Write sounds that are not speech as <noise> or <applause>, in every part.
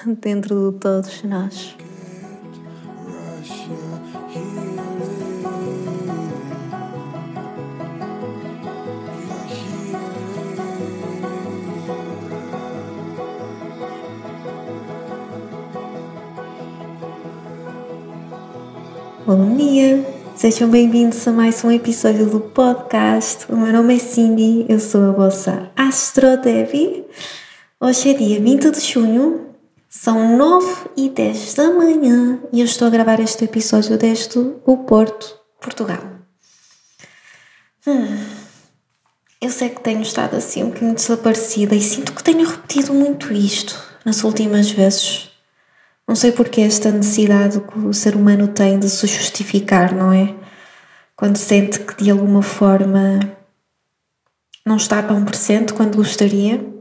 <laughs> dentro de todos nós. Bom dia! Sejam bem-vindos a mais um episódio do podcast. O meu nome é Cindy, eu sou a vossa Astro Devi. Hoje é dia 20 de junho são 9 e 10 da manhã e eu estou a gravar este episódio desde o Porto, Portugal. Hum, eu sei que tenho estado assim um bocadinho desaparecida e sinto que tenho repetido muito isto nas últimas vezes. Não sei porque esta necessidade que o ser humano tem de se justificar, não é? Quando sente que de alguma forma não está tão presente quando gostaria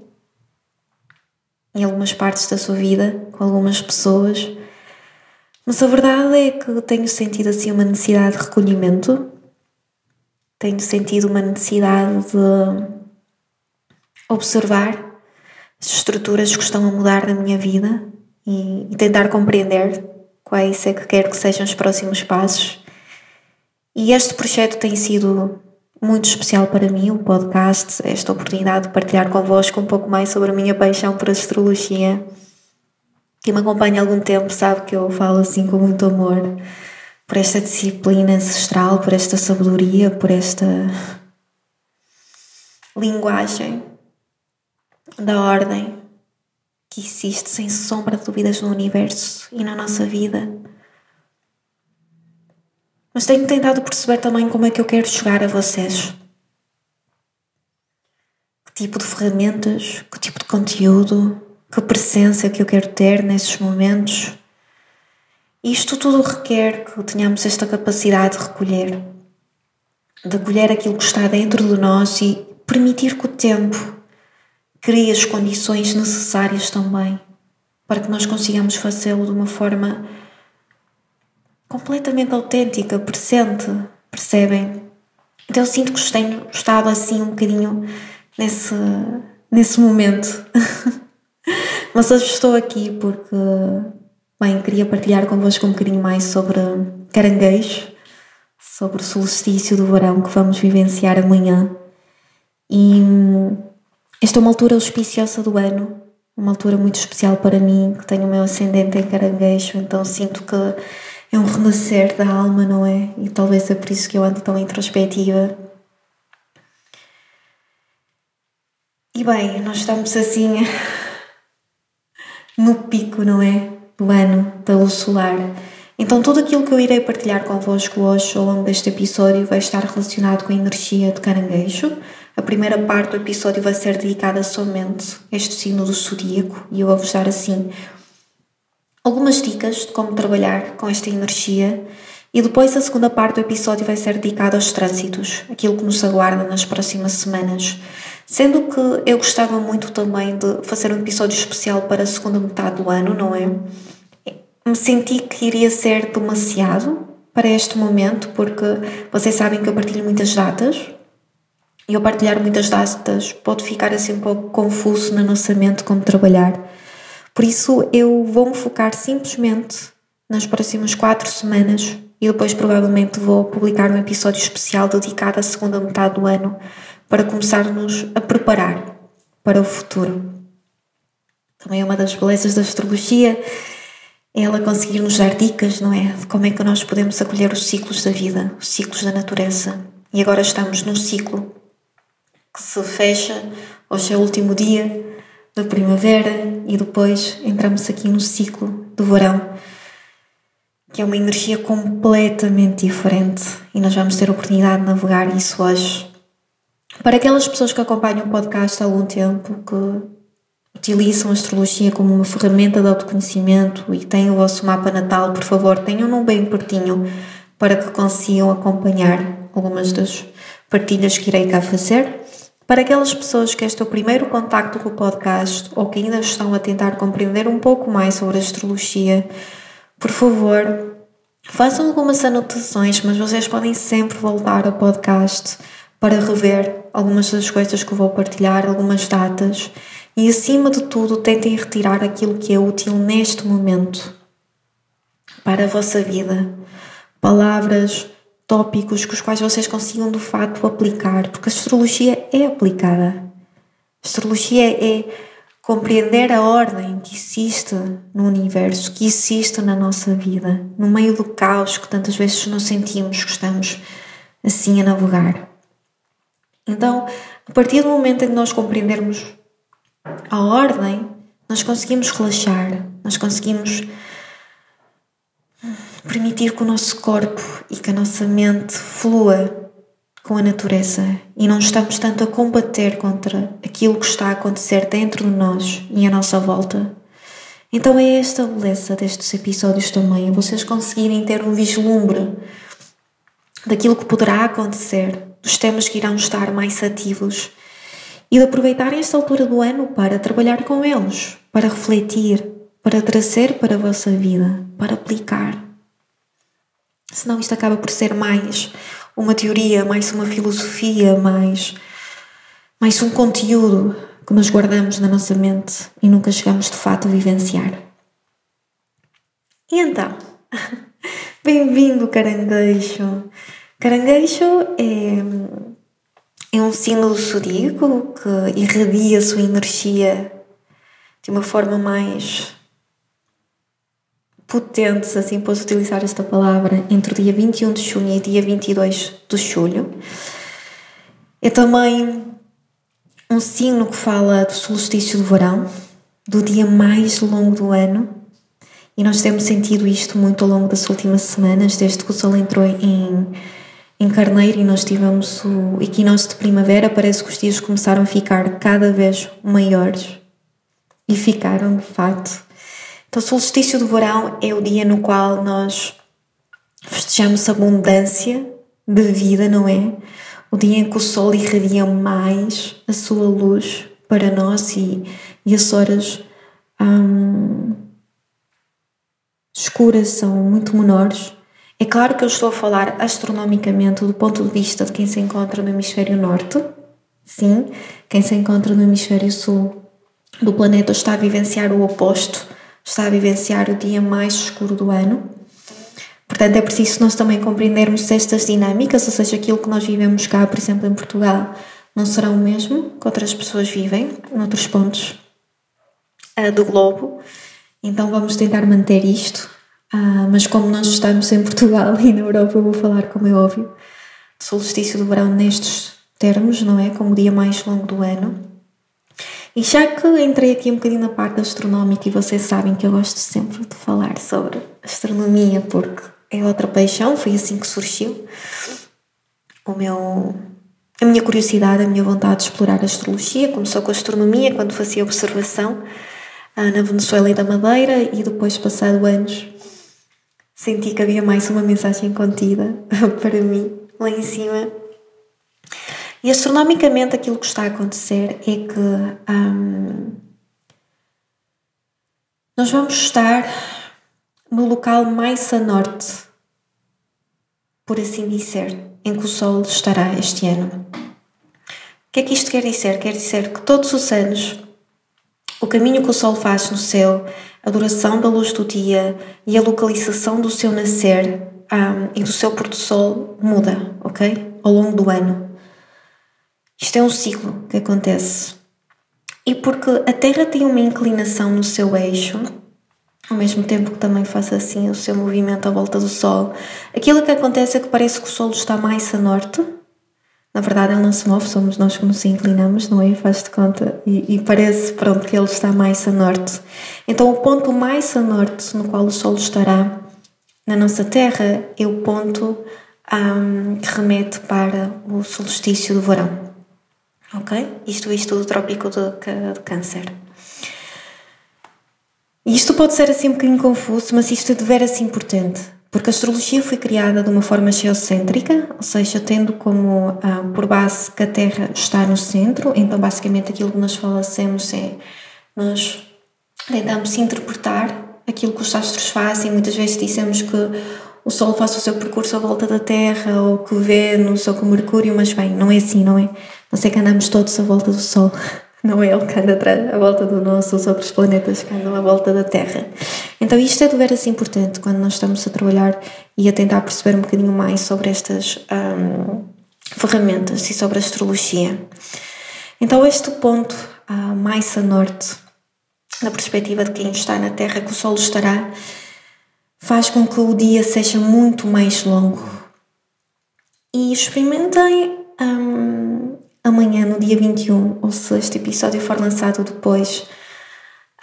em algumas partes da sua vida, com algumas pessoas, mas a verdade é que tenho sentido assim uma necessidade de recolhimento, tenho sentido uma necessidade de observar as estruturas que estão a mudar na minha vida e, e tentar compreender quais é que quero que sejam os próximos passos. E este projeto tem sido muito especial para mim, o podcast, esta oportunidade de partilhar convosco um pouco mais sobre a minha paixão por astrologia. Quem me acompanha há algum tempo sabe que eu falo assim com muito amor por esta disciplina ancestral, por esta sabedoria, por esta linguagem da ordem que existe sem sombra de dúvidas no universo e na nossa vida mas tenho tentado perceber também como é que eu quero chegar a vocês. Que tipo de ferramentas, que tipo de conteúdo, que presença que eu quero ter nesses momentos. Isto tudo requer que tenhamos esta capacidade de recolher, de acolher aquilo que está dentro de nós e permitir que o tempo crie as condições necessárias também para que nós consigamos fazê-lo de uma forma completamente autêntica, presente, percebem? Então eu sinto que tenho estado assim um bocadinho nesse, nesse momento. <laughs> Mas hoje estou aqui porque, bem, queria partilhar convosco um bocadinho mais sobre caranguejo, sobre o solstício do verão que vamos vivenciar amanhã. E esta é uma altura auspiciosa do ano, uma altura muito especial para mim, que tenho o meu ascendente em caranguejo, então sinto que é um renascer da alma, não é? E talvez é por isso que eu ando tão introspectiva. E bem, nós estamos assim <laughs> no pico, não é? Do ano, da luz solar. Então, tudo aquilo que eu irei partilhar convosco hoje ao longo deste episódio vai estar relacionado com a energia de caranguejo. A primeira parte do episódio vai ser dedicada somente a este signo do zodíaco e eu vou-vos dar assim algumas dicas de como trabalhar com esta energia e depois a segunda parte do episódio vai ser dedicada aos trânsitos, aquilo que nos aguarda nas próximas semanas. Sendo que eu gostava muito também de fazer um episódio especial para a segunda metade do ano, não é? Me senti que iria ser demasiado para este momento, porque vocês sabem que eu partilho muitas datas e eu partilhar muitas datas pode ficar assim um pouco confuso na nossa mente como trabalhar. Por isso, eu vou me focar simplesmente nas próximas quatro semanas e depois provavelmente vou publicar um episódio especial dedicado à segunda metade do ano para começarmos a preparar para o futuro. Também é uma das belezas da astrologia é ela conseguir nos dar dicas, não é? De como é que nós podemos acolher os ciclos da vida, os ciclos da natureza. E agora estamos num ciclo que se fecha, hoje é o último dia da primavera e depois entramos aqui no ciclo do verão, que é uma energia completamente diferente e nós vamos ter a oportunidade de navegar isso hoje. Para aquelas pessoas que acompanham o podcast há algum tempo, que, utilizam a astrologia como uma ferramenta de autoconhecimento e têm o vosso mapa natal, por favor, tenham-no bem pertinho para que consigam acompanhar algumas das partilhas que irei cá fazer. Para aquelas pessoas que este é o primeiro contacto com o podcast ou que ainda estão a tentar compreender um pouco mais sobre astrologia, por favor, façam algumas anotações, mas vocês podem sempre voltar ao podcast para rever algumas das coisas que vou partilhar, algumas datas e, acima de tudo, tentem retirar aquilo que é útil neste momento para a vossa vida. Palavras, tópicos com os quais vocês consigam de facto aplicar, porque a astrologia é aplicada. A astrologia é compreender a ordem que existe no universo, que existe na nossa vida, no meio do caos que tantas vezes nos sentimos que estamos assim a navegar. Então, a partir do momento em que nós compreendermos a ordem, nós conseguimos relaxar, nós conseguimos permitir que o nosso corpo e que a nossa mente flua com a natureza e não estamos tanto a combater contra aquilo que está a acontecer dentro de nós e à nossa volta. Então é esta beleza destes episódios também, vocês conseguirem ter um vislumbre daquilo que poderá acontecer dos temas que irão estar mais ativos e de aproveitarem esta altura do ano para trabalhar com eles, para refletir, para trazer para a vossa vida, para aplicar. Senão isto acaba por ser mais uma teoria, mais uma filosofia, mais, mais um conteúdo que nós guardamos na nossa mente e nunca chegamos de fato a vivenciar. E então, <laughs> bem-vindo, caranguejo! Caranguejo é, é um do zodíaco que irradia a sua energia de uma forma mais potente, se assim posso utilizar esta palavra, entre o dia 21 de junho e dia 22 de julho. É também um signo que fala do solstício do verão, do dia mais longo do ano, e nós temos sentido isto muito ao longo das últimas semanas, desde que o Sol entrou em em Carneiro e nós tivemos o equinócio de primavera, parece que os dias começaram a ficar cada vez maiores e ficaram de facto. Então, o solstício do verão é o dia no qual nós festejamos abundância de vida, não é? O dia em que o sol irradia mais a sua luz para nós e, e as horas hum, escuras são muito menores é claro que eu estou a falar astronomicamente do ponto de vista de quem se encontra no hemisfério norte. Sim, quem se encontra no hemisfério sul do planeta está a vivenciar o oposto, está a vivenciar o dia mais escuro do ano. Portanto, é preciso nós também compreendermos estas dinâmicas, ou seja, aquilo que nós vivemos cá, por exemplo, em Portugal, não será o mesmo que outras pessoas vivem noutros pontos uh, do globo. Então, vamos tentar manter isto ah, mas como nós estamos em Portugal <laughs> e na Europa, eu vou falar, como é óbvio, do solstício do verão nestes termos, não é? Como o dia mais longo do ano. E já que entrei aqui um bocadinho na parte astronómica e vocês sabem que eu gosto sempre de falar sobre astronomia porque é outra paixão, foi assim que surgiu o meu, a minha curiosidade, a minha vontade de explorar a astrologia. Começou com a astronomia quando fazia observação ah, na Venezuela e da Madeira e depois, passado anos, senti que havia mais uma mensagem contida <laughs> para mim lá em cima. E astronomicamente aquilo que está a acontecer é que hum, nós vamos estar no local mais a norte, por assim dizer, em que o Sol estará este ano. O que é que isto quer dizer? Quer dizer que todos os anos o caminho que o Sol faz no céu a duração da luz do dia e a localização do seu nascer um, e do seu pôr do sol muda, ok? Ao longo do ano. Isto é um ciclo que acontece. E porque a Terra tem uma inclinação no seu eixo, ao mesmo tempo que também faz assim o seu movimento à volta do Sol, aquilo que acontece é que parece que o Sol está mais a norte na verdade, ele não se move, somos nós que nos inclinamos, não é? Faz-te conta. E, e, parece, pronto, que ele está mais a norte. Então, o ponto mais a norte no qual o Sol estará na nossa Terra é o ponto um, que remete para o solstício do verão. Ok? Isto, isto do trópico de, de Câncer. Isto pode ser assim um bocadinho confuso, mas isto é de veras importante, porque a astrologia foi criada de uma forma geocêntrica, ou seja, tendo como ah, por base que a Terra está no centro, então basicamente aquilo que nós falamos é nós tentamos interpretar aquilo que os astros fazem, muitas vezes dizemos que o Sol faz o seu percurso à volta da Terra, ou que Vênus, ou que Mercúrio, mas bem, não é assim, não é? Não sei que andamos todos à volta do Sol. Não é ele que anda à volta do nosso, os outros planetas que andam à volta da Terra. Então, isto é de veras importante quando nós estamos a trabalhar e a tentar perceber um bocadinho mais sobre estas um, ferramentas e sobre a astrologia. Então, este ponto uh, mais a norte, na perspectiva de quem está na Terra, que o Sol estará, faz com que o dia seja muito mais longo. E experimentem um, amanhã, no dia 21, ou se este episódio for lançado depois,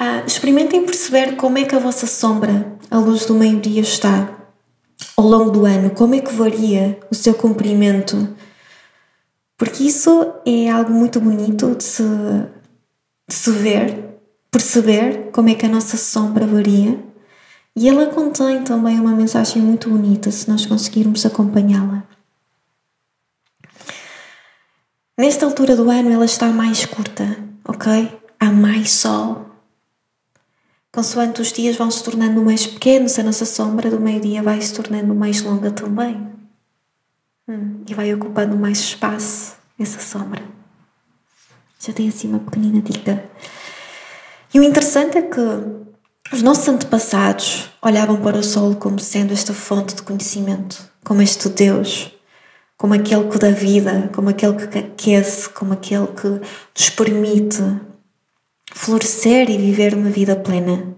uh, experimentem perceber como é que a vossa sombra, à luz do meio-dia, está ao longo do ano, como é que varia o seu comprimento. Porque isso é algo muito bonito de se, de se ver, perceber como é que a nossa sombra varia. E ela contém também uma mensagem muito bonita se nós conseguirmos acompanhá-la. Nesta altura do ano ela está mais curta, ok? Há mais sol. Consoante os dias vão se tornando mais pequenos, a nossa sombra do meio-dia vai se tornando mais longa também. Hum, e vai ocupando mais espaço essa sombra. Já tem assim uma pequenina dica. E o interessante é que os nossos antepassados olhavam para o sol como sendo esta fonte de conhecimento, como este Deus como aquele que dá vida, como aquele que aquece, como aquele que nos permite florescer e viver uma vida plena.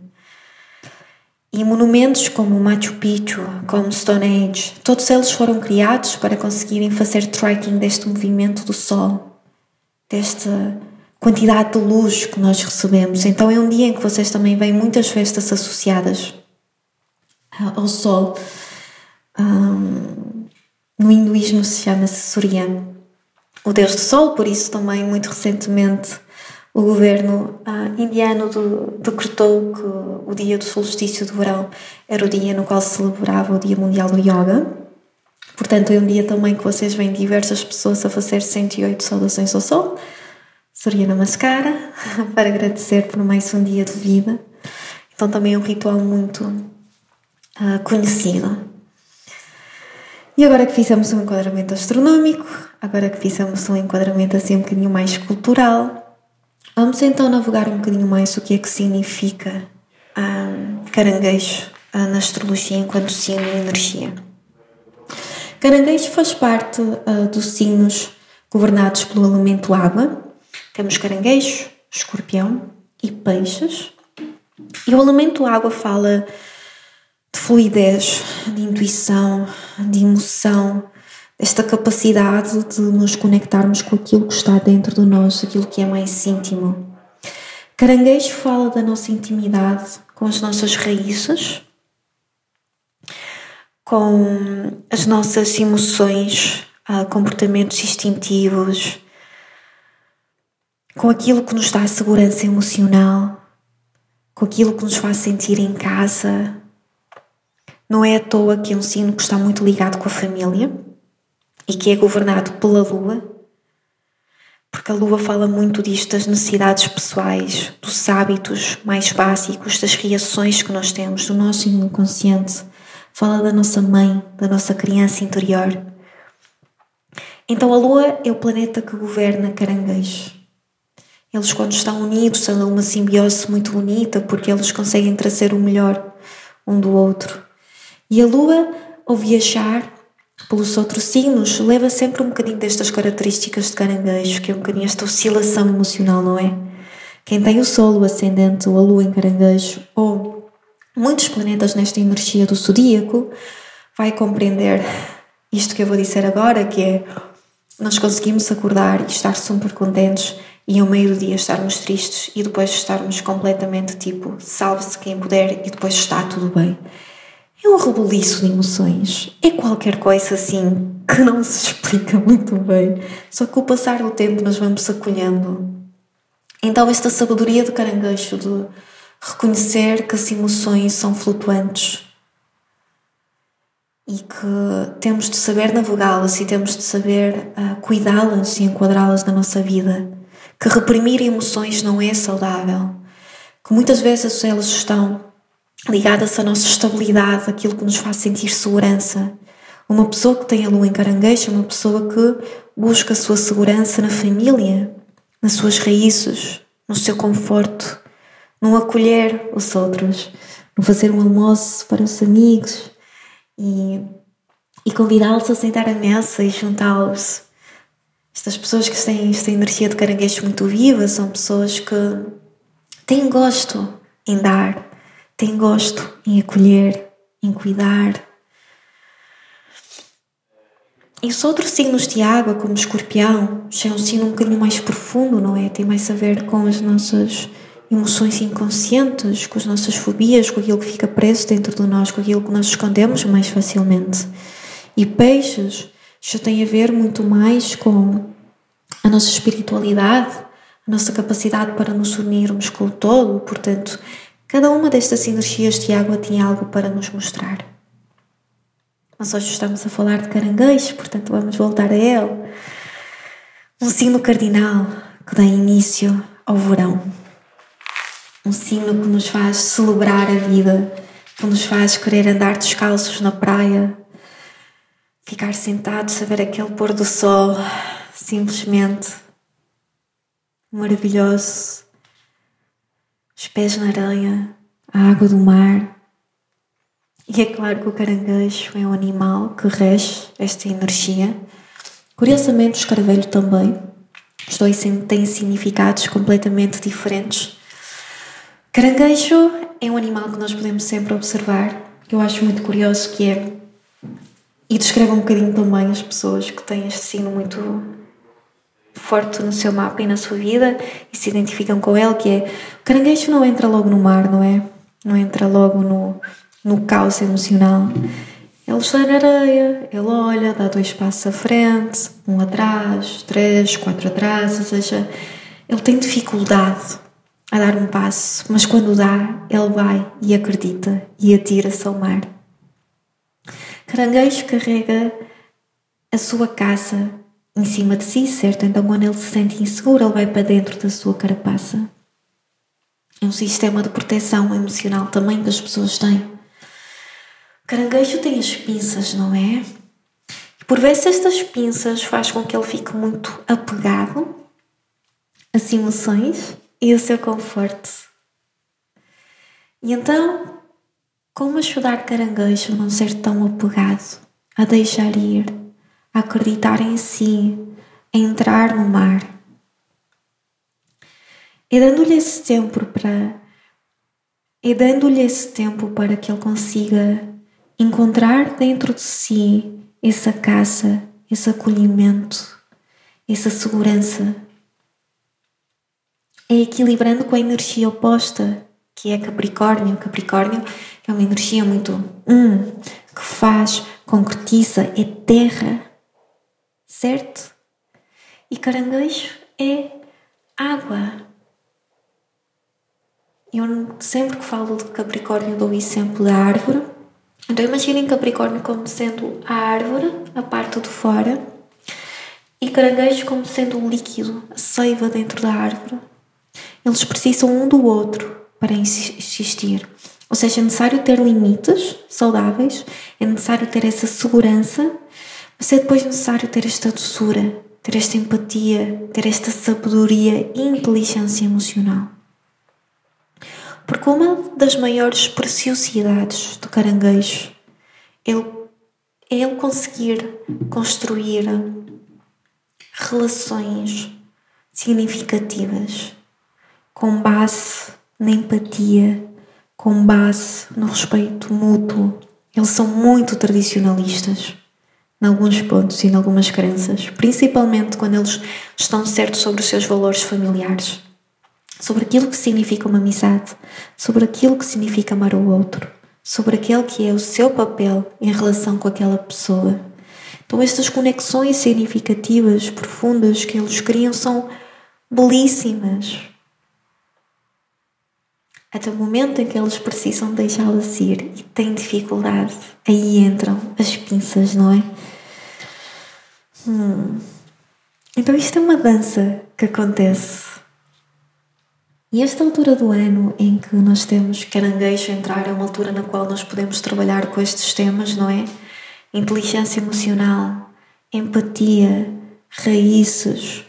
E monumentos como Machu Picchu, como Stone Age, todos eles foram criados para conseguirem fazer tracking deste movimento do Sol, desta quantidade de luz que nós recebemos. Então é um dia em que vocês também veem muitas festas associadas ao Sol. Um, no hinduísmo se chama-se Surya, o deus do sol, por isso também muito recentemente o governo uh, indiano do, decretou que o dia do solstício do verão era o dia no qual se celebrava o Dia Mundial do Yoga. Portanto, é um dia também que vocês veem diversas pessoas a fazer 108 saudações ao sol. Surya Namaskara, <laughs> para agradecer por mais um dia de vida. Então, também é um ritual muito uh, conhecido. E agora que fizemos um enquadramento astronómico, agora que fizemos um enquadramento assim um bocadinho mais cultural, vamos então navegar um bocadinho mais o que é que significa um, caranguejo uh, na astrologia enquanto signo de energia. Caranguejo faz parte uh, dos signos governados pelo elemento água. Temos caranguejo, escorpião e peixes. E o elemento água fala de fluidez, de intuição, de emoção, esta capacidade de nos conectarmos com aquilo que está dentro de nós, aquilo que é mais íntimo. Caranguejo fala da nossa intimidade com as nossas raízes, com as nossas emoções, ah, comportamentos instintivos, com aquilo que nos dá segurança emocional, com aquilo que nos faz sentir em casa, não é à toa que é um signo que está muito ligado com a família e que é governado pela Lua, porque a Lua fala muito disto das necessidades pessoais, dos hábitos mais básicos, das reações que nós temos, do nosso inconsciente. Fala da nossa mãe, da nossa criança interior. Então a Lua é o planeta que governa Caranguejo. Eles, quando estão unidos, são uma simbiose muito bonita porque eles conseguem trazer o melhor um do outro. E a Lua, ao viajar pelos outros signos, leva sempre um bocadinho destas características de caranguejo, que é um bocadinho esta oscilação emocional, não é? Quem tem o Sol, o ascendente ou a Lua em caranguejo, ou muitos planetas nesta energia do zodíaco, vai compreender isto que eu vou dizer agora, que é nós conseguimos acordar e estar super contentes e ao meio do dia estarmos tristes e depois estarmos completamente tipo salve-se quem puder e depois está tudo bem. É um rebuliço de emoções. É qualquer coisa assim que não se explica <laughs> muito bem. Só que o passar do tempo nós vamos acolhendo. Então, esta sabedoria de caranguejo de reconhecer que as emoções são flutuantes e que temos de saber navegá-las e temos de saber uh, cuidá-las e enquadrá-las na nossa vida. Que reprimir emoções não é saudável, que muitas vezes elas estão ligadas à nossa estabilidade, aquilo que nos faz sentir segurança. Uma pessoa que tem a lua em caranguejo é uma pessoa que busca a sua segurança na família, nas suas raízes, no seu conforto, no acolher os outros, no fazer um almoço para os amigos e, e convidá-los a sentar à mesa e juntá-los. Estas pessoas que têm esta energia de caranguejo muito viva são pessoas que têm gosto em dar, têm gosto em acolher, em cuidar. E os outros signos de água, como escorpião, já é um signo um bocadinho mais profundo, não é? Tem mais a ver com as nossas emoções inconscientes, com as nossas fobias, com aquilo que fica preso dentro de nós, com aquilo que nós escondemos mais facilmente. E peixes já tem a ver muito mais com a nossa espiritualidade, a nossa capacidade para nos unirmos com o todo. Portanto, cada uma destas energias de água tinha algo para nos mostrar. Mas hoje estamos a falar de caranguejo, portanto, vamos voltar a ele. Um signo cardinal que dá início ao verão um signo que nos faz celebrar a vida, que nos faz querer andar descalços na praia, ficar sentados a ver aquele pôr do sol, simplesmente maravilhoso. Os pés na areia, a água do mar. E é claro que o caranguejo é um animal que rege esta energia. Curiosamente, o escaravelho também. Os dois têm significados completamente diferentes Caranguejo é um animal que nós podemos sempre observar, eu acho muito curioso que é e descreve um bocadinho também as pessoas que têm este signo muito forte no seu mapa e na sua vida e se identificam com ele, que é o caranguejo não entra logo no mar, não é? Não entra logo no, no caos emocional. Ele está na areia, ele olha, dá dois passos à frente, um atrás, três, quatro atrás, ou seja, ele tem dificuldade a dar um passo, mas quando dá, ele vai e acredita e atira-se ao mar. Caranguejo carrega a sua caça em cima de si, certo? Então, quando ele se sente inseguro, ele vai para dentro da sua carapaça. É um sistema de proteção emocional também que as pessoas têm. O caranguejo tem as pinças, não é? E por vezes estas pinças faz com que ele fique muito apegado às emoções e o seu conforto. E então, como ajudar caranguejo a não ser tão apegado, a deixar ir, a acreditar em si, a entrar no mar? E dando-lhe esse tempo para e dando-lhe esse tempo para que ele consiga encontrar dentro de si essa casa, esse acolhimento, essa segurança é equilibrando com a energia oposta, que é Capricórnio. Capricórnio é uma energia muito hum, que faz, concretiza, é terra, certo? E caranguejo é água. Eu sempre que falo de Capricórnio dou exemplo da árvore. Então imaginem Capricórnio como sendo a árvore, a parte de fora, e caranguejo como sendo o líquido, a seiva dentro da árvore. Eles precisam um do outro para existir. Ou seja, é necessário ter limites saudáveis, é necessário ter essa segurança, mas é depois necessário ter esta doçura, ter esta empatia, ter esta sabedoria e inteligência emocional. Porque uma das maiores preciosidades do caranguejo é ele conseguir construir relações significativas com base na empatia, com base no respeito mútuo. Eles são muito tradicionalistas em alguns pontos e em algumas crenças, principalmente quando eles estão certos sobre os seus valores familiares, sobre aquilo que significa uma amizade, sobre aquilo que significa amar o outro, sobre aquele que é o seu papel em relação com aquela pessoa. Então, estas conexões significativas, profundas que eles criam são belíssimas, até o momento em que eles precisam deixá-las ir e têm dificuldade, aí entram as pinças, não é? Hum. Então isto é uma dança que acontece. E esta altura do ano em que nós temos caranguejo entrar é uma altura na qual nós podemos trabalhar com estes temas, não é? Inteligência emocional, empatia, raízes,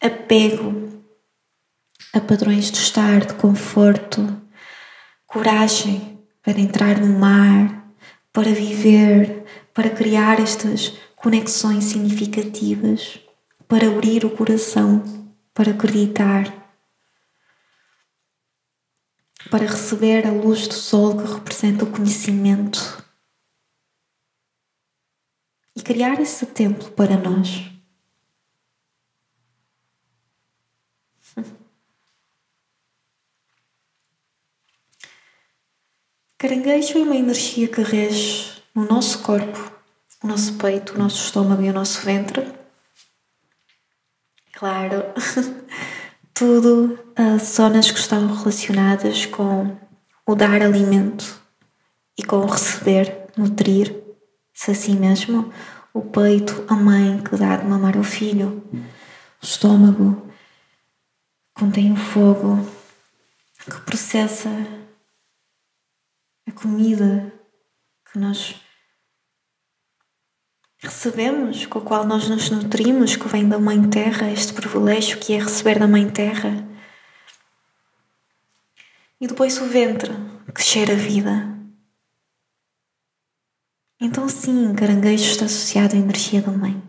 apego, a padrões de estar, de conforto, coragem para entrar no mar, para viver, para criar estas conexões significativas, para abrir o coração, para acreditar, para receber a luz do sol que representa o conhecimento e criar esse templo para nós. Caranguejo é uma energia que rege no nosso corpo, o nosso peito, o nosso estômago e o nosso ventre. Claro, <laughs> tudo uh, zonas que estão relacionadas com o dar alimento e com o receber, nutrir-se assim mesmo. O peito, a mãe que dá de mamar ao filho, o estômago contém o fogo que processa a comida que nós recebemos, com a qual nós nos nutrimos, que vem da Mãe Terra, este privilégio que é receber da Mãe Terra. E depois o ventre, que cheira a vida. Então, sim, caranguejo está associado à energia da mãe,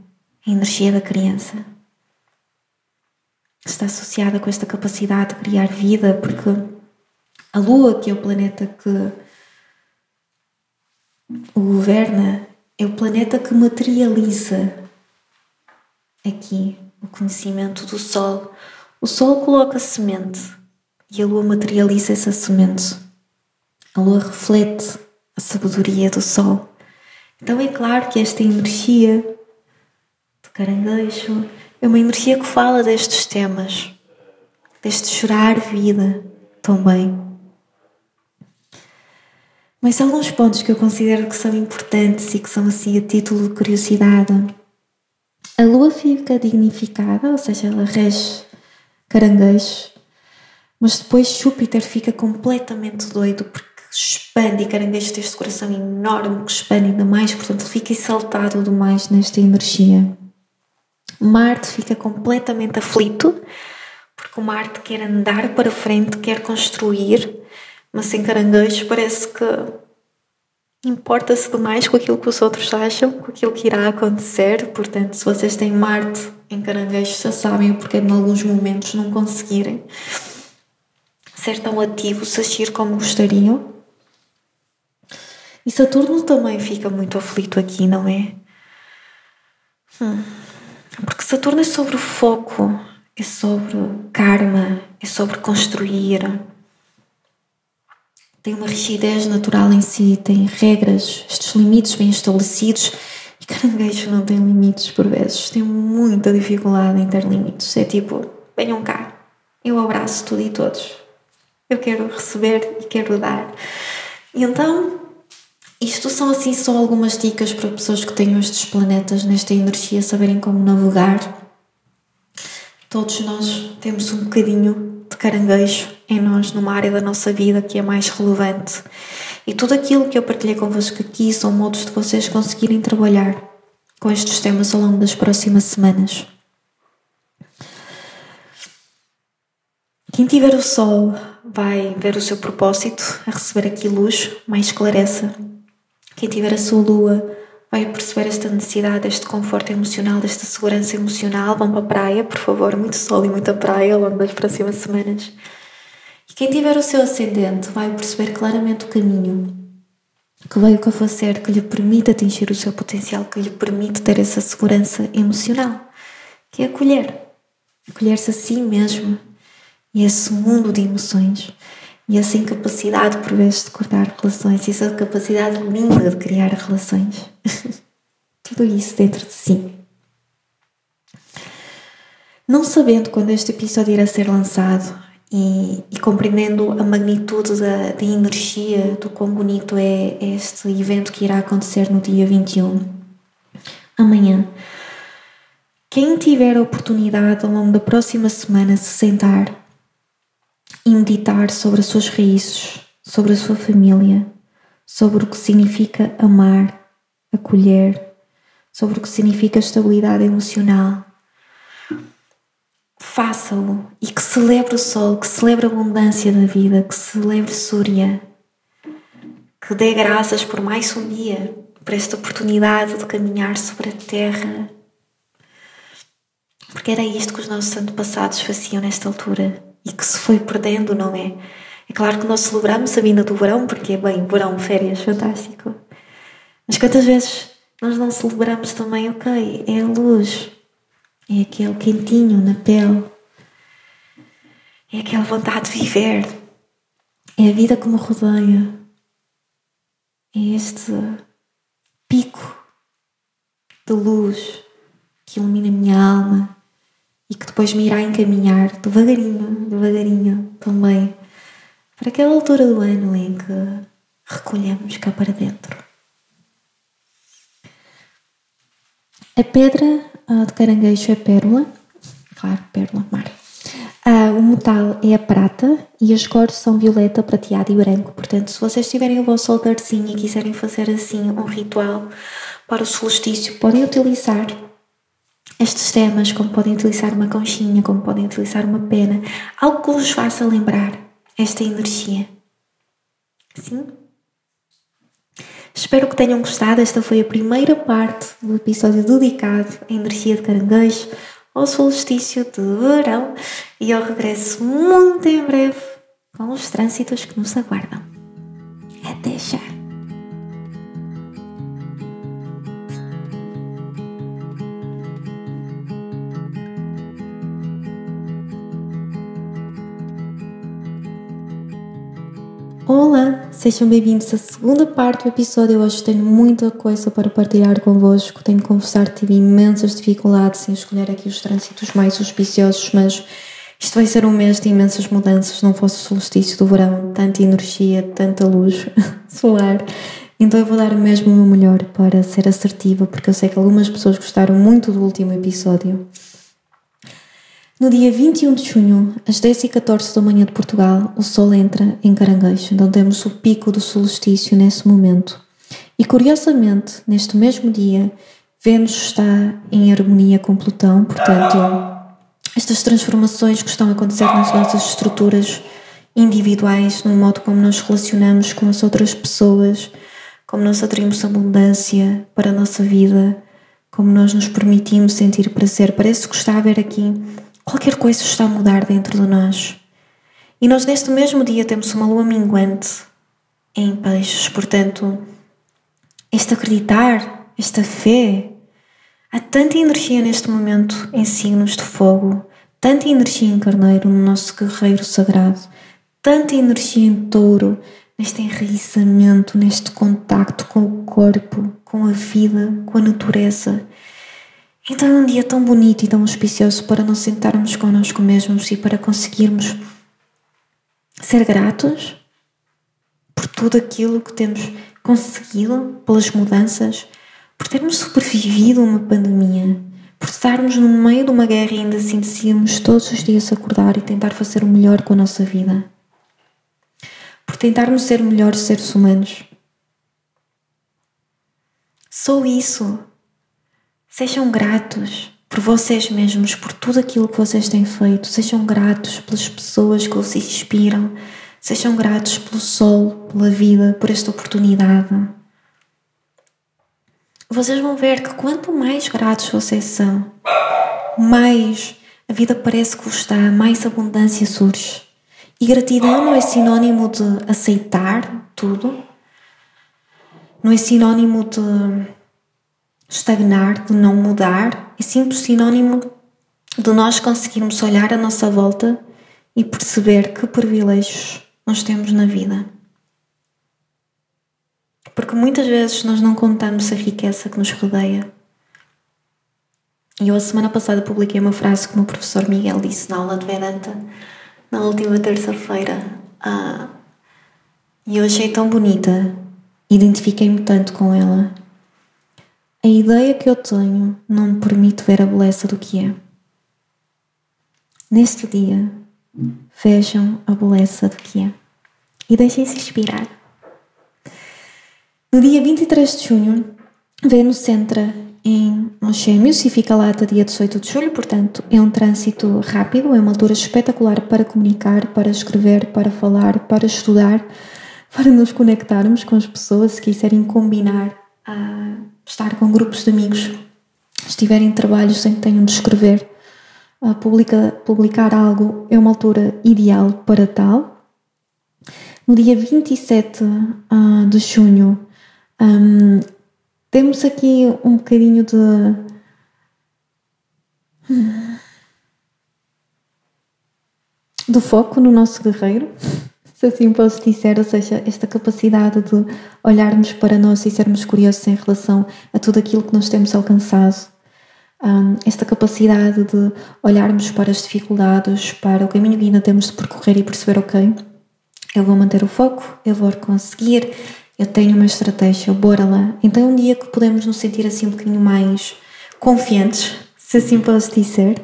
à energia da criança. Está associada com esta capacidade de criar vida, porque a Lua, que é o planeta que o governa é o planeta que materializa aqui o conhecimento do Sol. O Sol coloca semente e a Lua materializa essa semente. A Lua reflete a sabedoria do Sol. Então é claro que esta energia do caranguejo é uma energia que fala destes temas, deste chorar vida também. Mas alguns pontos que eu considero que são importantes e que são assim a título de curiosidade. A lua fica dignificada, ou seja, ela rege caranguejo, mas depois Júpiter fica completamente doido porque expande e caranguejo tem este coração enorme que expande ainda mais, portanto fica exaltado demais nesta energia. Marte fica completamente aflito porque o Marte quer andar para frente, quer construir, mas sem caranguejo parece que importa-se demais com aquilo que os outros acham, com aquilo que irá acontecer. Portanto, se vocês têm Marte em caranguejo, já sabem o porquê de, em alguns momentos, não conseguirem ser tão ativos, agir como gostariam. E Saturno também fica muito aflito aqui, não é? Hum. Porque Saturno é sobre o foco, é sobre karma, é sobre construir tem uma rigidez natural em si, tem regras, estes limites bem estabelecidos. E caranguejo não tem limites por vezes, tem muita dificuldade em ter limites. É tipo, venham cá, eu abraço tudo e todos. Eu quero receber e quero dar. E então, isto são assim só algumas dicas para pessoas que tenham estes planetas nesta energia saberem como navegar. Todos nós temos um bocadinho de caranguejo em nós, numa área da nossa vida que é mais relevante. E tudo aquilo que eu partilhei convosco aqui são modos de vocês conseguirem trabalhar com estes temas ao longo das próximas semanas. Quem tiver o Sol vai ver o seu propósito a receber aqui luz, mais esclarece. Quem tiver a sua Lua vai perceber esta necessidade, este conforto emocional, desta segurança emocional. Vão para a praia, por favor, muito sol e muita praia ao longo das próximas semanas. E quem tiver o seu ascendente vai perceber claramente o caminho que veio a fazer, que lhe permite atingir o seu potencial, que lhe permite ter essa segurança emocional, que é acolher. Acolher-se a si mesmo e esse mundo de emoções e essa incapacidade, por vezes, de cortar relações, e essa capacidade linda de criar relações. <laughs> Tudo isso dentro de si. Não sabendo quando este episódio irá ser lançado, e, e compreendendo a magnitude da, da energia do quão bonito é este evento que irá acontecer no dia 21, amanhã. Quem tiver a oportunidade ao longo da próxima semana se sentar e meditar sobre as suas raízes, sobre a sua família, sobre o que significa amar, acolher, sobre o que significa estabilidade emocional, faça-o e que celebre o sol, que celebre a abundância da vida, que celebre Súria, que dê graças por mais um dia, por esta oportunidade de caminhar sobre a terra. Porque era isto que os nossos antepassados faziam nesta altura e que se foi perdendo, não é? É claro que nós celebramos a vinda do verão, porque é bem, verão, férias, fantástico. Mas quantas vezes nós não celebramos também, ok, é a luz, é aquele quentinho na pele. É aquela vontade de viver. É a vida que me rodeia. É este pico de luz que ilumina a minha alma e que depois me irá encaminhar devagarinho, devagarinho também para aquela altura do ano em que recolhemos cá para dentro. A pedra uh, de caranguejo é pérola, claro, pérola, mar. Uh, o metal é a prata e as cores são violeta, prateado e branco. Portanto, se vocês tiverem o vosso altarzinho e quiserem fazer assim um ritual para o solstício, podem utilizar estes temas, como podem utilizar uma conchinha, como podem utilizar uma pena, algo que vos faça lembrar esta energia. Sim? Espero que tenham gostado. Esta foi a primeira parte do episódio dedicado à energia de caranguejo, ao solstício de verão e eu regresso muito em breve com os trânsitos que nos aguardam. Até já! Sejam bem-vindos à segunda parte do episódio. Hoje tenho muita coisa para partilhar convosco. Tenho que confessar que tive imensas dificuldades em escolher aqui os trânsitos mais auspiciosos, mas isto vai ser um mês de imensas mudanças. Não fosse o solstício do verão, tanta energia, tanta luz <laughs> solar. Então eu vou dar mesmo o meu melhor para ser assertiva, porque eu sei que algumas pessoas gostaram muito do último episódio. No dia 21 de junho, às 10h14 da manhã de Portugal, o Sol entra em Caranguejo, então temos o pico do solstício nesse momento. E curiosamente, neste mesmo dia, Vênus está em harmonia com Plutão, portanto, estas transformações que estão a acontecer nas nossas estruturas individuais, no modo como nos relacionamos com as outras pessoas, como nós atraímos abundância para a nossa vida, como nós nos permitimos sentir prazer. Parece que está a haver aqui qualquer coisa está a mudar dentro de nós. E nós, neste mesmo dia, temos uma lua minguante em peixes, portanto, este acreditar, esta fé, há tanta energia neste momento em signos de fogo, tanta energia em carneiro, no nosso guerreiro sagrado, tanta energia em touro, neste enraizamento, neste contacto com o corpo, com a vida, com a natureza. Então é um dia tão bonito e tão auspicioso para nos sentarmos connosco mesmos e para conseguirmos ser gratos por tudo aquilo que temos conseguido, pelas mudanças, por termos sobrevivido a uma pandemia, por estarmos no meio de uma guerra e ainda assim decidimos todos os dias acordar e tentar fazer o melhor com a nossa vida, por tentarmos ser melhores seres humanos. Só isso Sejam gratos por vocês mesmos, por tudo aquilo que vocês têm feito. Sejam gratos pelas pessoas que vocês inspiram. Sejam gratos pelo sol, pela vida, por esta oportunidade. Vocês vão ver que quanto mais gratos vocês são, mais a vida parece que vos dá, mais abundância surge. E gratidão não é sinônimo de aceitar tudo, não é sinônimo de estagnar, de não mudar, é simples sinónimo de nós conseguirmos olhar à nossa volta e perceber que privilégios nós temos na vida. Porque muitas vezes nós não contamos a riqueza que nos rodeia. E eu, a semana passada, publiquei uma frase que o meu professor Miguel disse na aula de Vedanta. na última terça-feira. Ah, e eu achei tão bonita, identifiquei-me tanto com ela. A ideia que eu tenho não me permite ver a beleza do que é. Neste dia, vejam a beleza do que é e deixem-se inspirar. No dia 23 de junho, Vênus entra em os Gêmeos e fica lá até dia 18 de julho, portanto, é um trânsito rápido, é uma altura espetacular para comunicar, para escrever, para falar, para estudar, <laughs> para nos conectarmos com as pessoas, se quiserem combinar a estar com grupos de amigos, se tiverem trabalhos em que tenham de escrever, a publica, publicar algo, é uma altura ideal para tal. No dia 27 uh, de junho, um, temos aqui um bocadinho de. do foco no nosso guerreiro, se assim posso dizer, ou seja, esta capacidade de olharmos para nós e sermos curiosos em relação a tudo aquilo que nós temos alcançado, um, esta capacidade de olharmos para as dificuldades, para o caminho que ainda temos de percorrer e perceber, ok, eu vou manter o foco, eu vou conseguir, eu tenho uma estratégia, bora lá. Então é um dia que podemos nos sentir assim um bocadinho mais confiantes, se assim posso dizer.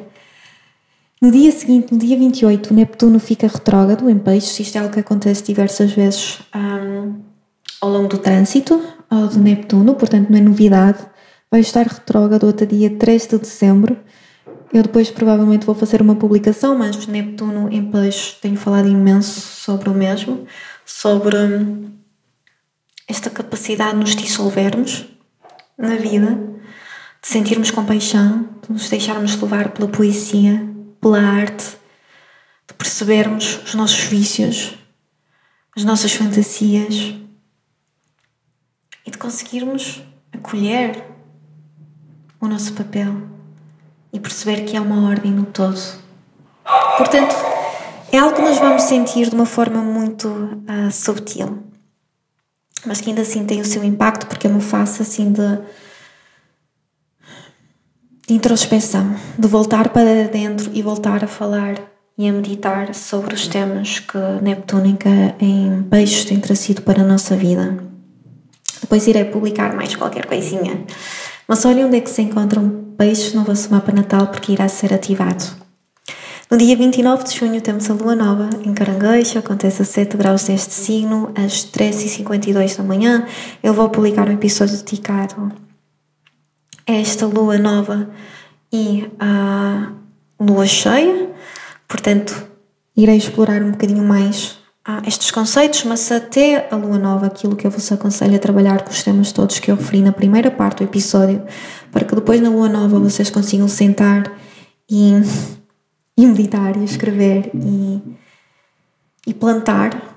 No dia seguinte, no dia 28, o Neptuno fica retrógrado em peixes. Isto é algo que acontece diversas vezes um, ao longo do trânsito do Neptuno, portanto não é novidade. Vai estar retrógrado até dia 3 de dezembro. Eu depois provavelmente vou fazer uma publicação, mas Neptuno em peixes tenho falado imenso sobre o mesmo, sobre esta capacidade de nos dissolvermos na vida, de sentirmos compaixão, de nos deixarmos levar pela poesia, pela arte, de percebermos os nossos vícios, as nossas fantasias e de conseguirmos acolher o nosso papel e perceber que há uma ordem no todo. Portanto, é algo que nós vamos sentir de uma forma muito uh, subtil mas que ainda assim tem o seu impacto porque é uma face assim de, introspeção, de voltar para dentro e voltar a falar e a meditar sobre os temas que Neptúnica em Peixes tem trazido para a nossa vida. Depois irei publicar mais qualquer coisinha. Mas olhem onde é que se encontram peixes no vosso mapa natal porque irá ser ativado. No dia 29 de junho temos a lua nova em Caranguejo, acontece a 7 graus deste signo, às 13h52 da manhã. Eu vou publicar um episódio dedicado esta lua nova e à lua cheia, portanto, irei explorar um bocadinho mais ah, estes conceitos, mas até a lua nova, aquilo que eu vos aconselho é trabalhar com os temas todos que eu referi na primeira parte do episódio, para que depois na lua nova vocês consigam sentar e <laughs> e meditar e escrever e, e plantar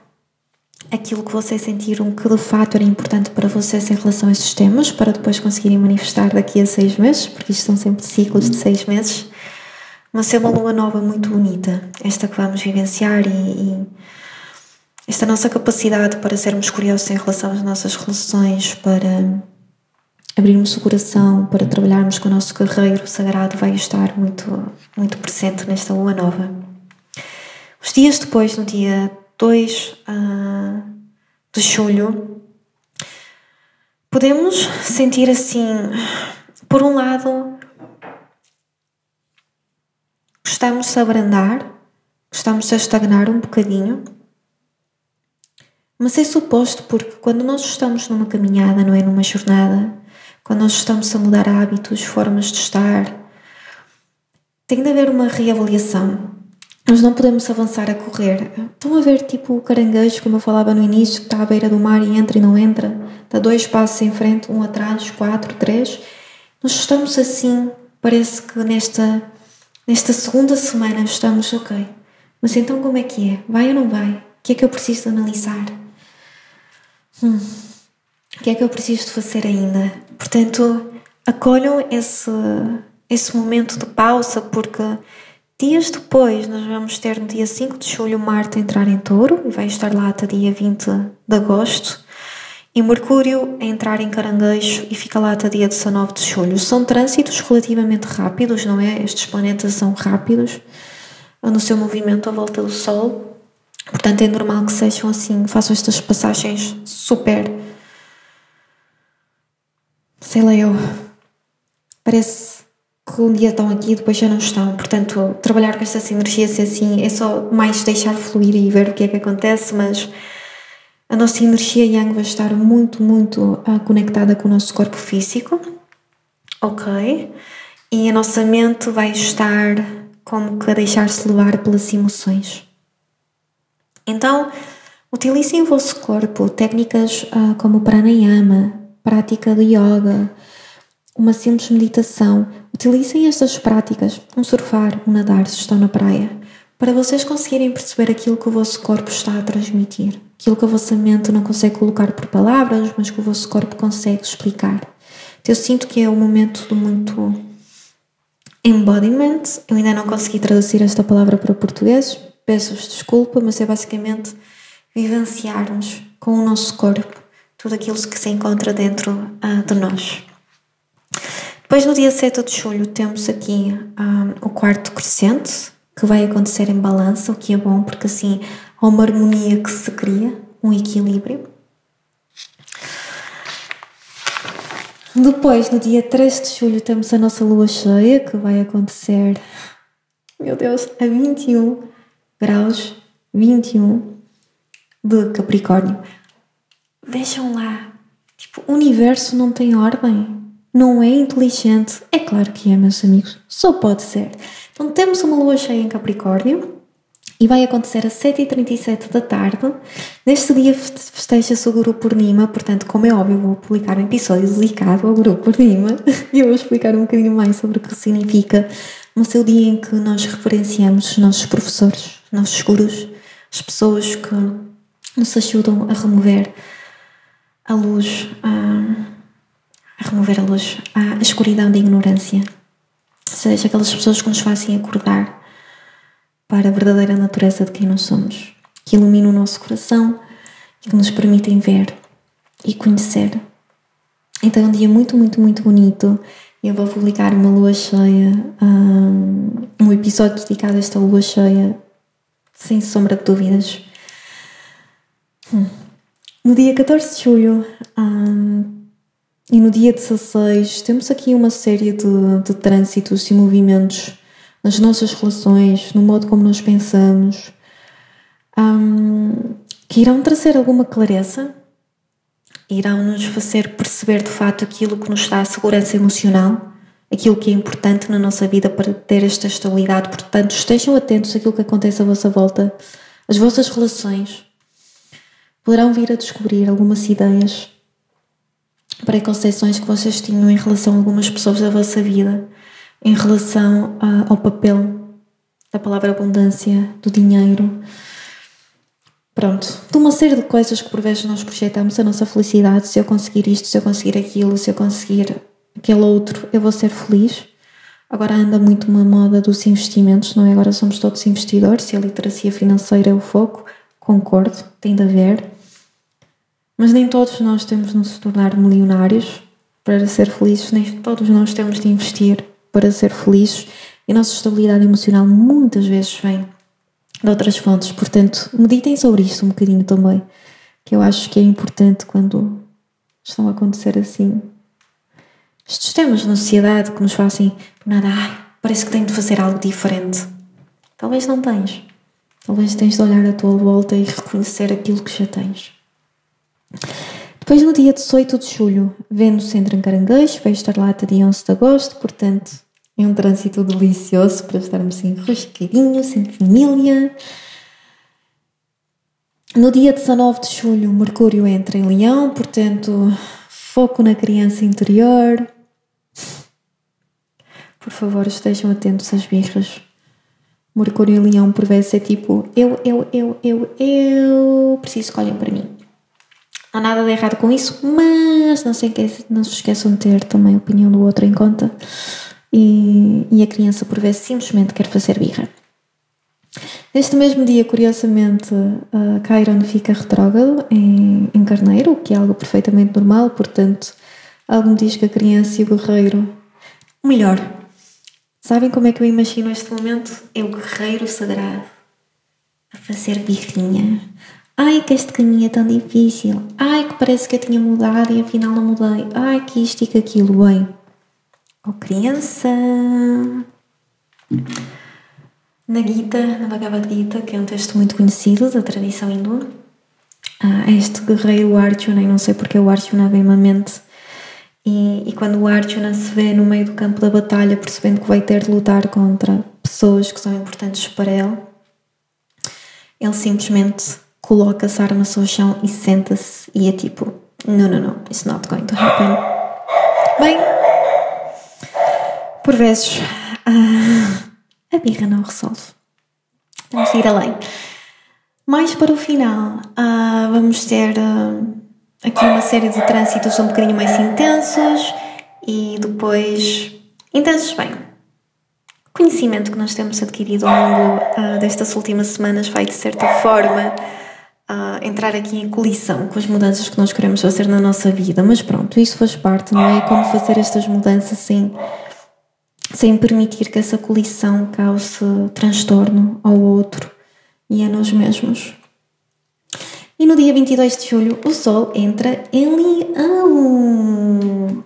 aquilo que vocês sentiram que de fato era importante para vocês em relação a estes temas, para depois conseguirem manifestar daqui a seis meses, porque isto são sempre ciclos de seis meses. Mas é uma lua nova muito bonita, esta que vamos vivenciar e, e esta nossa capacidade para sermos curiosos em relação às nossas relações, para abrirmos o coração para trabalharmos com o nosso guerreiro sagrado vai estar muito, muito presente nesta lua nova. Os dias depois, no dia 2 uh, ah, de julho, podemos sentir assim, por um lado, estamos a abrandar, estamos a estagnar um bocadinho, mas é suposto porque quando nós estamos numa caminhada, não é numa jornada, quando nós estamos a mudar hábitos, formas de estar, tem de haver uma reavaliação. Nós não podemos avançar a correr. Estão a ver, tipo, o caranguejo, como eu falava no início, que está à beira do mar e entra e não entra? Dá dois passos em frente, um atrás, quatro, três. Nós estamos assim, parece que nesta, nesta segunda semana estamos ok. Mas então como é que é? Vai ou não vai? O que é que eu preciso de analisar? Hum. O que é que eu preciso de fazer ainda? Portanto, acolham esse, esse momento de pausa, porque dias depois nós vamos ter no dia 5 de julho Marte entrar em touro e vai estar lá até dia 20 de agosto. E Mercúrio entrar em caranguejo e fica lá até dia 19 de julho. São trânsitos relativamente rápidos, não é? Estes planetas são rápidos. no seu movimento à volta do Sol. Portanto, é normal que sejam assim, façam estas passagens super. Sei lá eu. Parece que um dia estão aqui e depois já não estão. Portanto, trabalhar com estas energias assim é só mais deixar fluir e ver o que é que acontece, mas a nossa energia yang vai estar muito, muito uh, conectada com o nosso corpo físico, ok? E a nossa mente vai estar como que a deixar-se levar pelas emoções. Então, utilizem o vosso corpo, técnicas uh, como pranayama, prática de yoga, uma simples meditação. Utilizem estas práticas, um surfar, um nadar se estão na praia, para vocês conseguirem perceber aquilo que o vosso corpo está a transmitir, aquilo que a vossa mente não consegue colocar por palavras, mas que o vosso corpo consegue explicar. Então, eu sinto que é um momento de muito embodiment. Eu ainda não consegui traduzir esta palavra para português, peço-vos desculpa, mas é basicamente vivenciarmos com o nosso corpo tudo aquilo que se encontra dentro uh, de nós. Depois, no dia 7 de julho, temos aqui um, o quarto crescente, que vai acontecer em balança, o que é bom, porque assim há uma harmonia que se cria, um equilíbrio. Depois, no dia 3 de julho, temos a nossa lua cheia, que vai acontecer, meu Deus, a 21 graus 21 de Capricórnio. Vejam lá, tipo, o universo não tem ordem, não é inteligente. É claro que é, meus amigos, só pode ser. Então temos uma lua cheia em Capricórnio e vai acontecer às 7h37 da tarde. Neste dia festeja-se o Guru Purnima, portanto, como é óbvio, vou publicar um episódio dedicado ao Guru Purnima <laughs> e eu vou explicar um bocadinho mais sobre o que significa. Mas é o dia em que nós referenciamos os nossos professores, os nossos gurus, as pessoas que nos ajudam a remover a luz, a, a remover a luz, a, a escuridão da ignorância seja aquelas pessoas que nos fazem acordar para a verdadeira natureza de quem nós somos, que iluminam o nosso coração e que nos permitem ver e conhecer. Então é um dia muito, muito, muito bonito. Eu vou publicar uma lua cheia, um, um episódio dedicado a esta lua cheia, sem sombra de dúvidas. Hum. No dia 14 de julho, um, e no dia 16 temos aqui uma série de, de trânsitos e movimentos nas nossas relações, no modo como nós pensamos, um, que irão trazer alguma clareza, irão nos fazer perceber de fato aquilo que nos dá a segurança emocional, aquilo que é importante na nossa vida para ter esta estabilidade. Portanto, estejam atentos àquilo que acontece à vossa volta, as vossas relações. Poderão vir a descobrir algumas ideias preconceições que vocês tinham em relação a algumas pessoas da vossa vida, em relação a, ao papel da palavra abundância, do dinheiro. Pronto, de uma série de coisas que por vezes nós projetamos a nossa felicidade. Se eu conseguir isto, se eu conseguir aquilo, se eu conseguir aquele outro, eu vou ser feliz. Agora anda muito uma moda dos investimentos, não é? Agora somos todos investidores e a literacia financeira é o foco. Concordo, tem de haver. Mas nem todos nós temos de nos tornar milionários para ser felizes, nem todos nós temos de investir para ser felizes. E a nossa estabilidade emocional muitas vezes vem de outras fontes. Portanto, meditem sobre isto um bocadinho também, que eu acho que é importante quando estão a acontecer assim. Estes temas na sociedade que nos fazem nada, ai, parece que tenho de fazer algo diferente. Talvez não tens. Talvez tens de olhar à tua volta e reconhecer aquilo que já tens. Depois, no dia 18 de julho, Vênus entra em Caranguejo, vai estar lá até dia 11 de agosto, portanto, é um trânsito delicioso para estarmos enroscadinhos, em família. No dia 19 de julho, Mercúrio entra em Leão, portanto, foco na criança interior. Por favor, estejam atentos às birras. Mercúrio em Leão, por vezes, é tipo: eu, eu, eu, eu, eu preciso que olhem para mim. Há nada de errado com isso, mas não se, não se esqueçam de ter também a opinião do outro em conta. E, e a criança, por vezes, simplesmente quer fazer birra. Neste mesmo dia, curiosamente, Chiron fica retrógrado em, em Carneiro, o que é algo perfeitamente normal, portanto, algo me diz que a criança e o guerreiro, melhor, Sabem como é que eu imagino este momento? É o guerreiro sagrado a fazer birrinha. Ai, que este caminho é tão difícil. Ai, que parece que eu tinha mudado e afinal não mudei. Ai, que isto e que aquilo. Bem, oh criança. Na Gita, na Bhagavad Gita, que é um texto muito conhecido da tradição hindu, ah, este guerreiro Arjuna, e não sei porque o Arjuna vem à mente e, e, quando o Arjuna se vê no meio do campo da batalha, percebendo que vai ter de lutar contra pessoas que são importantes para ele, ele simplesmente coloca-se a arma ao chão e senta-se e é tipo: No, no, no, it's not going to happen. Bem, por vezes, uh, a birra não resolve. De ir além. Mais para o final, uh, vamos ter. Uh, aqui uma série de trânsitos um bocadinho mais intensos e depois intensos bem. O conhecimento que nós temos adquirido ao longo destas últimas semanas vai de certa forma uh, entrar aqui em colisão com as mudanças que nós queremos fazer na nossa vida, mas pronto, isso faz parte, não é? Como fazer estas mudanças sem, sem permitir que essa colisão cause transtorno ao outro e a nós mesmos. E no dia 22 de julho o Sol entra em Leão.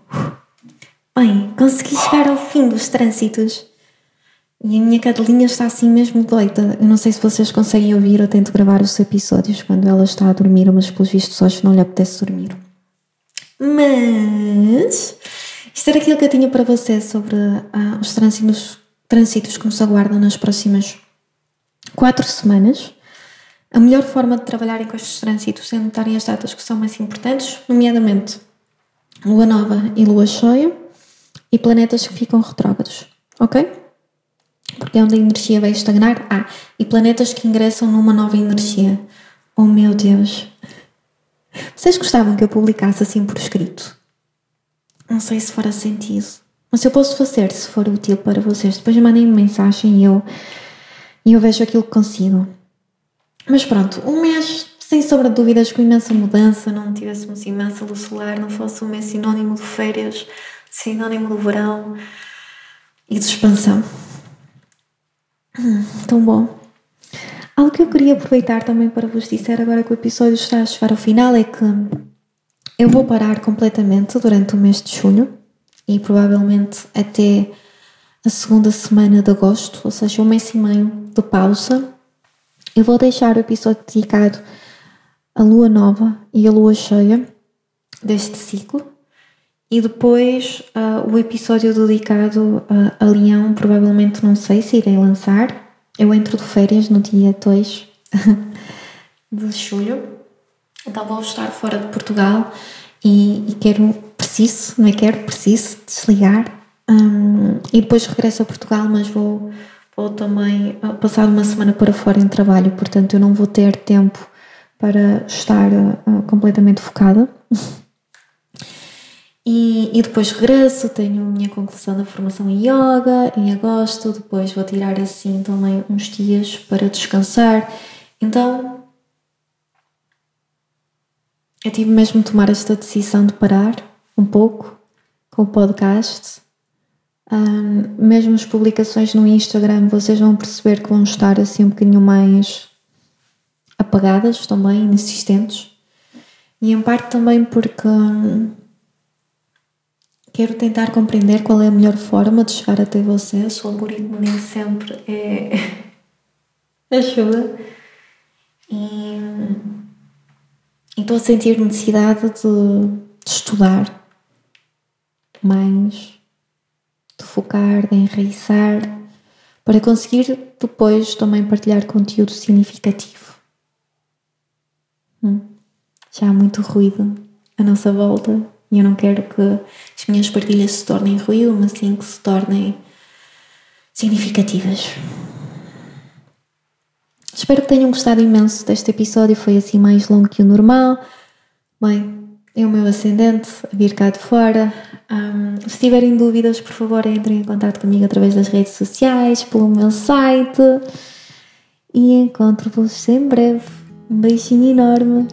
Bem, consegui chegar ao fim dos trânsitos. E a minha cadelinha está assim mesmo doida. Eu não sei se vocês conseguem ouvir, eu tento gravar os episódios quando ela está a dormir, mas pelos vistos hoje não lhe apetece dormir. Mas isto era aquilo que eu tinha para vocês sobre ah, os trânsitos, trânsitos que nos aguardam nas próximas quatro semanas. A melhor forma de trabalharem com estes trânsitos é anotarem as datas que são mais importantes, nomeadamente lua nova e lua cheia e planetas que ficam retrógrados, ok? Porque é onde a energia vai estagnar. Ah, e planetas que ingressam numa nova energia. Oh meu Deus! Vocês gostavam que eu publicasse assim por escrito? Não sei se fará sentido. Mas eu posso fazer se for útil para vocês. Depois mandem-me mensagem e eu, e eu vejo aquilo que consigo. Mas pronto, um mês sem sombra de dúvidas com imensa mudança, não tivéssemos imensa luz solar, não fosse um mês sinónimo de férias, sinónimo de verão e de expansão. Hum, tão bom. Algo que eu queria aproveitar também para vos dizer agora que o episódio está a chegar ao final é que eu vou parar completamente durante o mês de julho e provavelmente até a segunda semana de agosto, ou seja, um mês e meio de pausa eu vou deixar o episódio dedicado à lua nova e à lua cheia deste ciclo. E depois uh, o episódio dedicado uh, a Leão, provavelmente não sei se irei lançar. Eu entro de férias no dia 2 <laughs> de julho, então vou estar fora de Portugal e, e quero, preciso, não é quero, preciso desligar. Um, e depois regresso a Portugal, mas vou ou também ah, passar uma semana para fora em trabalho, portanto eu não vou ter tempo para estar uh, completamente focada. <laughs> e, e, depois regresso, tenho a minha conclusão da formação em yoga em agosto, depois vou tirar assim também uns dias para descansar. Então eu tive mesmo de tomar esta decisão de parar um pouco com o podcast um, mesmo as publicações no Instagram, vocês vão perceber que vão estar assim um bocadinho mais apagadas também, inexistentes. E em parte também porque hum, quero tentar compreender qual é a melhor forma de chegar até vocês. O algoritmo nem sempre é <laughs> ajuda. E estou a sentir necessidade de, de estudar mais de focar, de enraizar, para conseguir depois também partilhar conteúdo significativo. Hum. Já há muito ruído à nossa volta eu não quero que as minhas partilhas se tornem ruído, mas sim que se tornem significativas. Espero que tenham gostado imenso deste episódio, foi assim mais longo que o normal. Bem, é o meu ascendente a vir cá de fora. Um, se tiverem dúvidas, por favor, entrem em contato comigo através das redes sociais, pelo meu site e encontro-vos em breve. Um beijinho enorme.